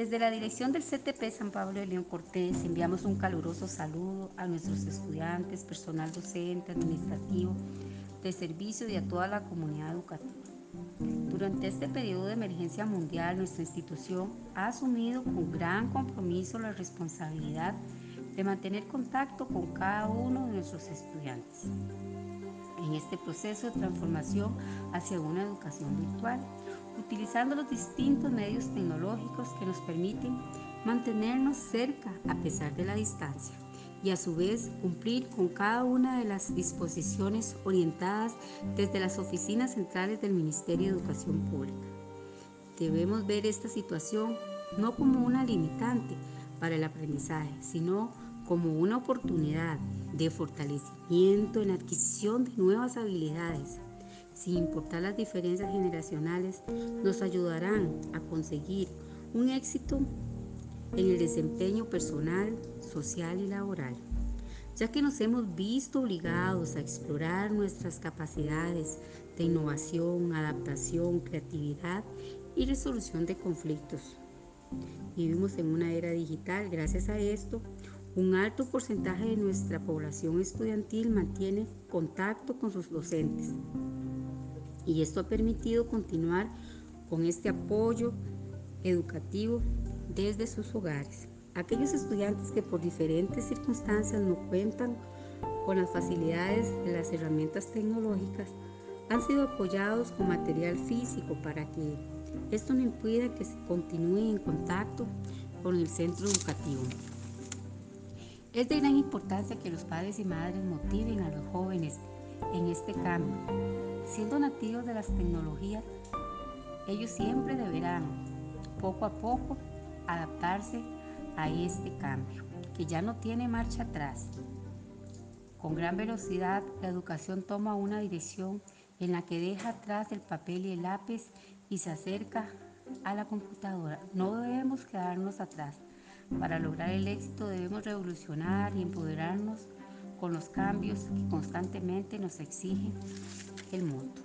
Desde la dirección del CTP San Pablo de León Cortés enviamos un caluroso saludo a nuestros estudiantes, personal docente, administrativo, de servicio y a toda la comunidad educativa. Durante este periodo de emergencia mundial, nuestra institución ha asumido con gran compromiso la responsabilidad de mantener contacto con cada uno de nuestros estudiantes en este proceso de transformación hacia una educación virtual, utilizando los distintos medios tecnológicos que nos permiten mantenernos cerca a pesar de la distancia y a su vez cumplir con cada una de las disposiciones orientadas desde las oficinas centrales del Ministerio de Educación Pública. Debemos ver esta situación no como una limitante para el aprendizaje, sino como una oportunidad de fortalecimiento en adquisición de nuevas habilidades. Sin importar las diferencias generacionales, nos ayudarán a conseguir un éxito en el desempeño personal, social y laboral, ya que nos hemos visto obligados a explorar nuestras capacidades de innovación, adaptación, creatividad y resolución de conflictos. Vivimos en una era digital, gracias a esto, un alto porcentaje de nuestra población estudiantil mantiene contacto con sus docentes y esto ha permitido continuar con este apoyo educativo desde sus hogares. Aquellos estudiantes que por diferentes circunstancias no cuentan con las facilidades de las herramientas tecnológicas han sido apoyados con material físico para que esto no impida que se continúe en contacto con el centro educativo. Es de gran importancia que los padres y madres motiven a los jóvenes en este cambio. Siendo nativos de las tecnologías, ellos siempre deberán, poco a poco, adaptarse a este cambio, que ya no tiene marcha atrás. Con gran velocidad, la educación toma una dirección en la que deja atrás el papel y el lápiz y se acerca a la computadora. No debemos quedarnos atrás. Para lograr el éxito debemos revolucionar y empoderarnos con los cambios que constantemente nos exige el mundo.